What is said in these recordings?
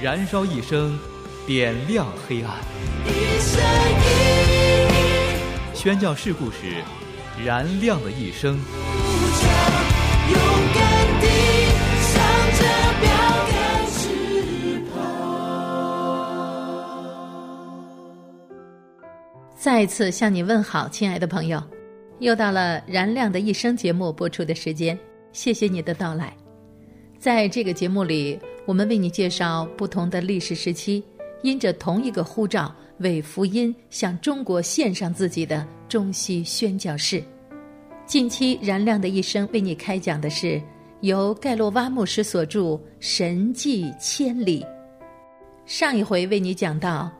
燃烧一生，点亮黑暗。宣教事故时，燃亮的一生。再次向你问好，亲爱的朋友，又到了燃亮的一生节目播出的时间，谢谢你的到来。在这个节目里，我们为你介绍不同的历史时期，因着同一个护照为福音向中国献上自己的中西宣教士。近期燃亮的一生为你开讲的是由盖洛瓦牧师所著《神迹千里》。上一回为你讲到。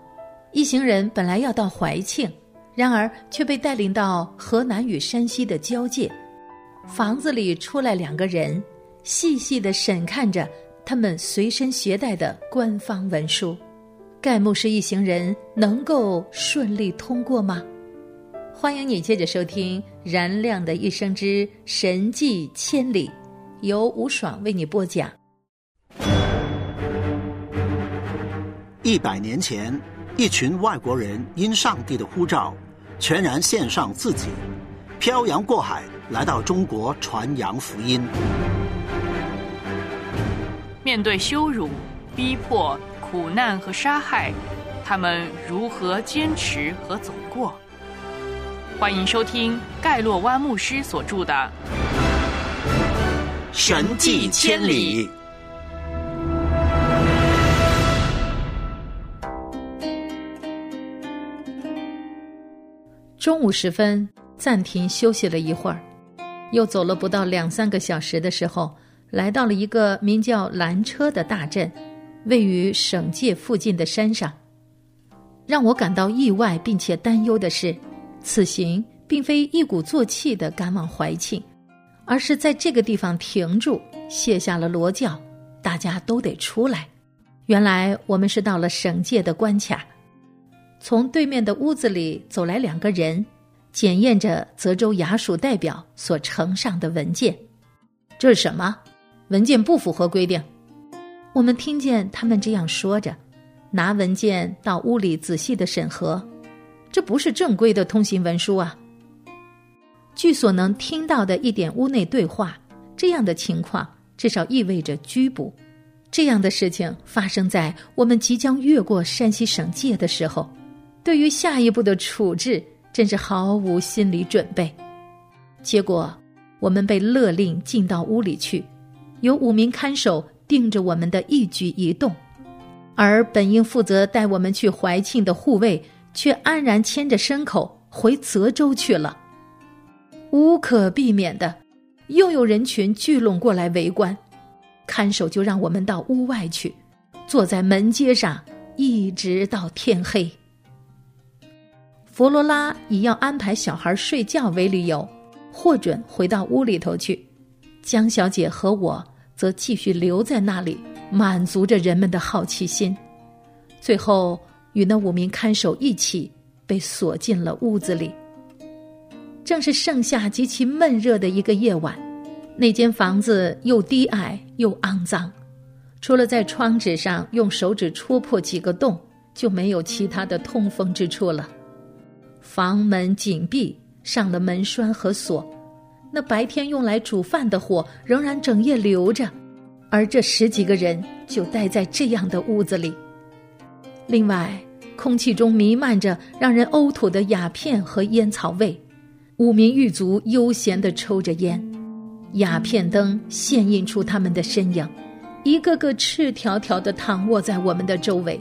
一行人本来要到怀庆，然而却被带领到河南与山西的交界。房子里出来两个人，细细的审看着他们随身携带的官方文书。盖牧师一行人能够顺利通过吗？欢迎你接着收听《燃亮的一生之神迹千里》，由吴爽为你播讲。一百年前。一群外国人因上帝的呼召，全然献上自己，漂洋过海来到中国传扬福音。面对羞辱、逼迫、苦难和杀害，他们如何坚持和走过？欢迎收听盖洛湾牧师所著的《神迹千里》。中午时分，暂停休息了一会儿，又走了不到两三个小时的时候，来到了一个名叫兰车的大镇，位于省界附近的山上。让我感到意外并且担忧的是，此行并非一鼓作气的赶往怀庆，而是在这个地方停住，卸下了罗轿，大家都得出来。原来我们是到了省界的关卡。从对面的屋子里走来两个人，检验着泽州衙署代表所呈上的文件。这是什么？文件不符合规定。我们听见他们这样说着，拿文件到屋里仔细的审核。这不是正规的通行文书啊！据所能听到的一点屋内对话，这样的情况至少意味着拘捕。这样的事情发生在我们即将越过山西省界的时候。对于下一步的处置，真是毫无心理准备。结果，我们被勒令进到屋里去，有五名看守盯着我们的一举一动，而本应负责带我们去怀庆的护卫，却安然牵着牲口回泽州去了。无可避免的，又有人群聚拢过来围观，看守就让我们到屋外去，坐在门阶上，一直到天黑。弗罗拉以要安排小孩睡觉为理由，获准回到屋里头去。江小姐和我则继续留在那里，满足着人们的好奇心。最后，与那五名看守一起被锁进了屋子里。正是盛夏极其闷热的一个夜晚，那间房子又低矮又肮脏，除了在窗纸上用手指戳破几个洞，就没有其他的通风之处了。房门紧闭，上了门栓和锁。那白天用来煮饭的火仍然整夜留着，而这十几个人就待在这样的屋子里。另外，空气中弥漫着让人呕吐的鸦片和烟草味。五名狱卒悠闲地抽着烟，鸦片灯现映出他们的身影，一个个赤条条地躺卧在我们的周围。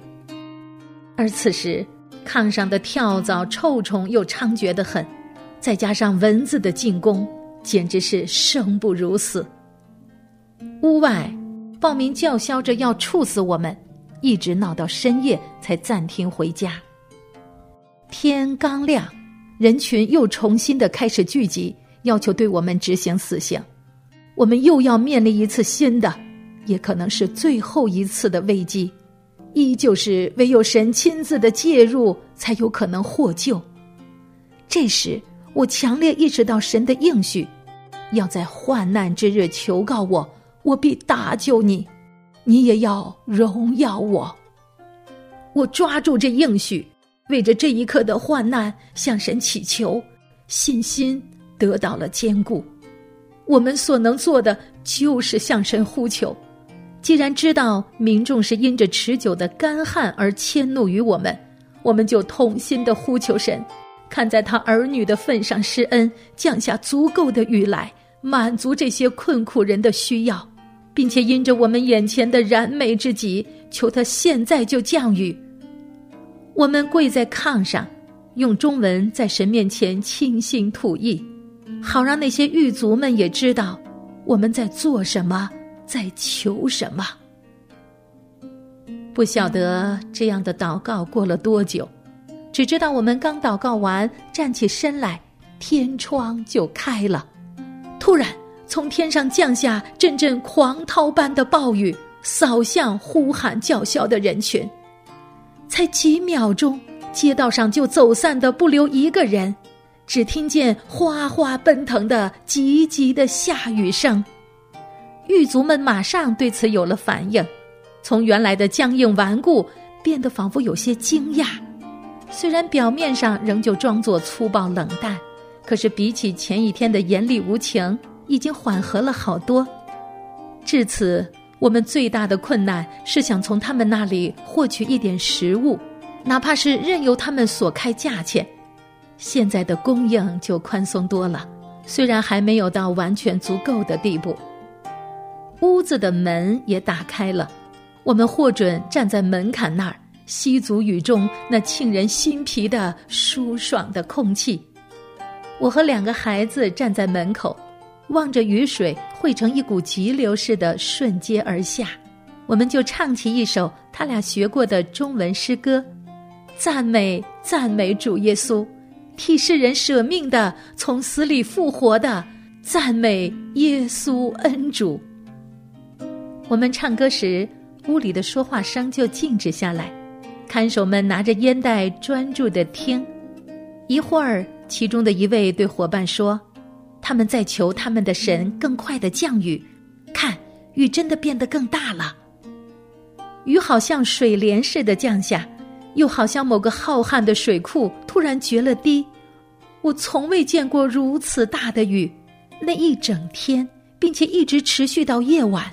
而此时。炕上的跳蚤、臭虫又猖獗得很，再加上蚊子的进攻，简直是生不如死。屋外，暴民叫嚣着要处死我们，一直闹到深夜才暂停回家。天刚亮，人群又重新的开始聚集，要求对我们执行死刑。我们又要面临一次新的，也可能是最后一次的危机。依旧是唯有神亲自的介入，才有可能获救。这时，我强烈意识到神的应许，要在患难之日求告我，我必搭救你，你也要荣耀我。我抓住这应许。为着这一刻的患难向神祈求，信心得到了坚固。我们所能做的就是向神呼求。既然知道民众是因着持久的干旱而迁怒于我们，我们就痛心的呼求神，看在他儿女的份上施恩，降下足够的雨来，满足这些困苦人的需要，并且因着我们眼前的燃眉之急，求他现在就降雨。我们跪在炕上，用中文在神面前倾心吐意，好让那些狱卒们也知道我们在做什么，在求什么。不晓得这样的祷告过了多久，只知道我们刚祷告完，站起身来，天窗就开了。突然，从天上降下阵阵狂涛般的暴雨，扫向呼喊叫嚣的人群。才几秒钟，街道上就走散的不留一个人，只听见哗哗奔腾的急急的下雨声。狱卒们马上对此有了反应，从原来的僵硬顽固变得仿佛有些惊讶。虽然表面上仍旧装作粗暴冷淡，可是比起前一天的严厉无情，已经缓和了好多。至此。我们最大的困难是想从他们那里获取一点食物，哪怕是任由他们所开价钱。现在的供应就宽松多了，虽然还没有到完全足够的地步。屋子的门也打开了，我们获准站在门槛那儿，吸足雨中那沁人心脾的舒爽的空气。我和两个孩子站在门口。望着雨水汇成一股急流似的瞬间而下，我们就唱起一首他俩学过的中文诗歌，赞美赞美主耶稣，替世人舍命的，从死里复活的，赞美耶稣恩主。我们唱歌时，屋里的说话声就静止下来，看守们拿着烟袋专注的听。一会儿，其中的一位对伙伴说。他们在求他们的神更快的降雨，看雨真的变得更大了。雨好像水帘似的降下，又好像某个浩瀚的水库突然决了堤。我从未见过如此大的雨，那一整天，并且一直持续到夜晚，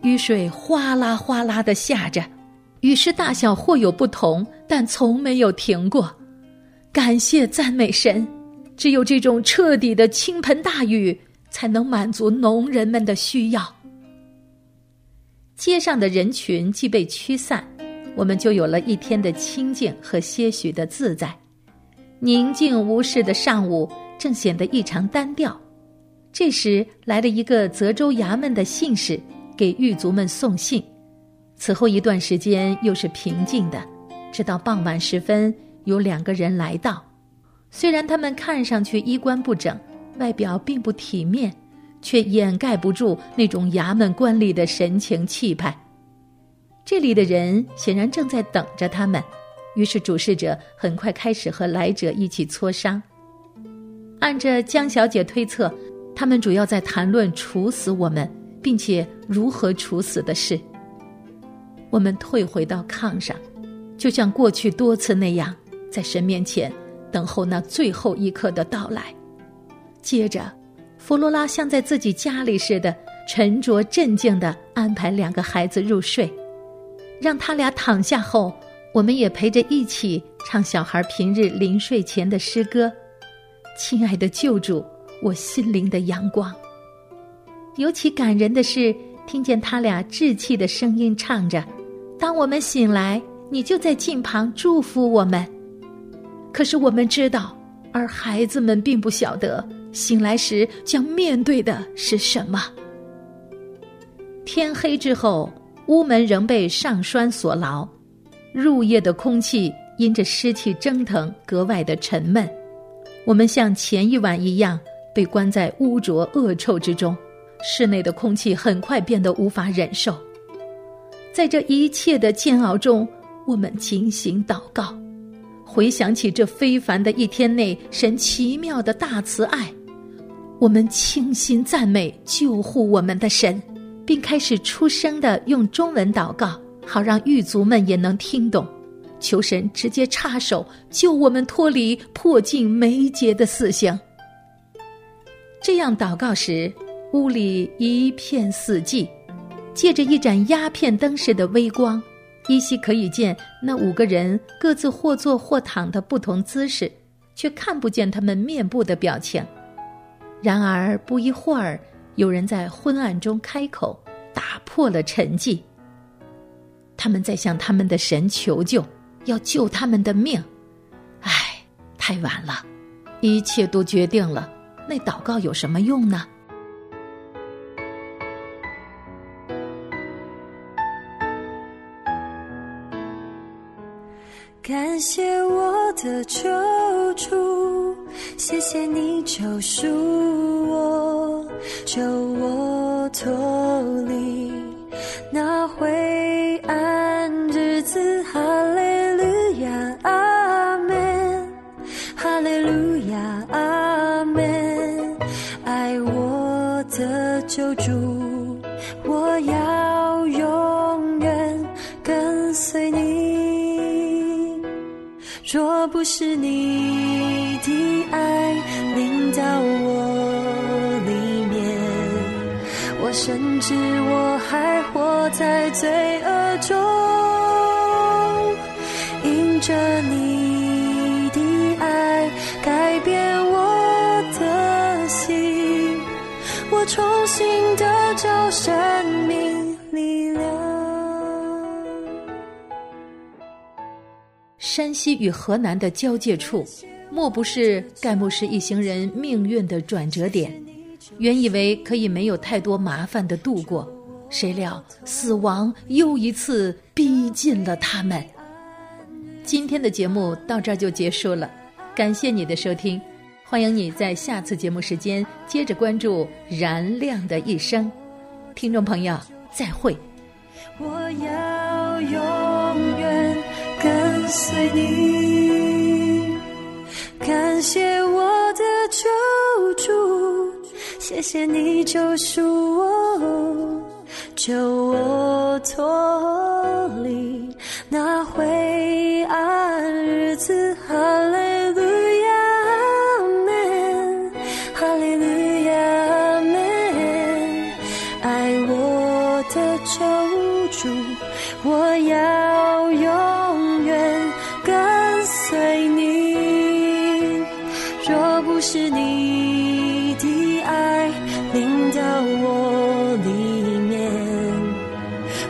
雨水哗啦哗啦的下着，雨势大小或有不同，但从没有停过。感谢赞美神。只有这种彻底的倾盆大雨，才能满足农人们的需要。街上的人群既被驱散，我们就有了一天的清静和些许的自在。宁静无事的上午，正显得异常单调。这时来了一个泽州衙门的信使，给狱卒们送信。此后一段时间又是平静的，直到傍晚时分，有两个人来到。虽然他们看上去衣冠不整，外表并不体面，却掩盖不住那种衙门官吏的神情气派。这里的人显然正在等着他们，于是主事者很快开始和来者一起磋商。按着江小姐推测，他们主要在谈论处死我们，并且如何处死的事。我们退回到炕上，就像过去多次那样，在神面前。等候那最后一刻的到来。接着，弗罗拉像在自己家里似的，沉着镇静的安排两个孩子入睡，让他俩躺下后，我们也陪着一起唱小孩平日临睡前的诗歌：“亲爱的救主，我心灵的阳光。”尤其感人的是，听见他俩稚气的声音唱着：“当我们醒来，你就在近旁祝福我们。”可是我们知道，而孩子们并不晓得，醒来时将面对的是什么。天黑之后，屋门仍被上栓锁牢，入夜的空气因着湿气蒸腾，格外的沉闷。我们像前一晚一样被关在污浊恶臭之中，室内的空气很快变得无法忍受。在这一切的煎熬中，我们警醒祷告，回想起这非凡的一天内神奇妙的大慈爱，我们倾心赞美救护我们的神，并开始出声的用中文祷告，好让狱卒们也能听懂，求神直接插手救我们脱离破镜没结的死刑。这样祷告时，屋里一片死寂。借着一盏鸦片灯似的微光，依稀可以见那五个人各自或坐或躺的不同姿势，却看不见他们面部的表情。然而不一会儿，有人在昏暗中开口，打破了沉寂。他们在向他们的神求救，要救他们的命。唉，太晚了，一切都决定了，那祷告有什么用呢？感谢我的救主，谢谢你救赎我，救我脱离那灰暗日子。哈利路亚，阿门。哈利路亚，阿门。爱我的救主，我是你的爱临到我里面，我深知我还活在罪恶中。因着你的爱改变我的心，我重新得着生命力山西与河南的交界处，莫不是盖牧师一行人命运的转折点？原以为可以没有太多麻烦的度过，谁料死亡又一次逼近了他们。今天的节目到这儿就结束了，感谢你的收听，欢迎你在下次节目时间接着关注《燃亮的一生》，听众朋友再会。我要有随你，感谢我的救主，谢谢你救赎我，救我脱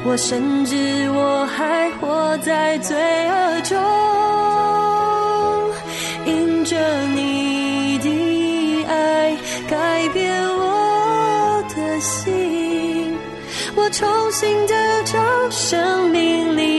我甚至我还活在罪恶中。因着你的爱改变我的心，我重新得着生命里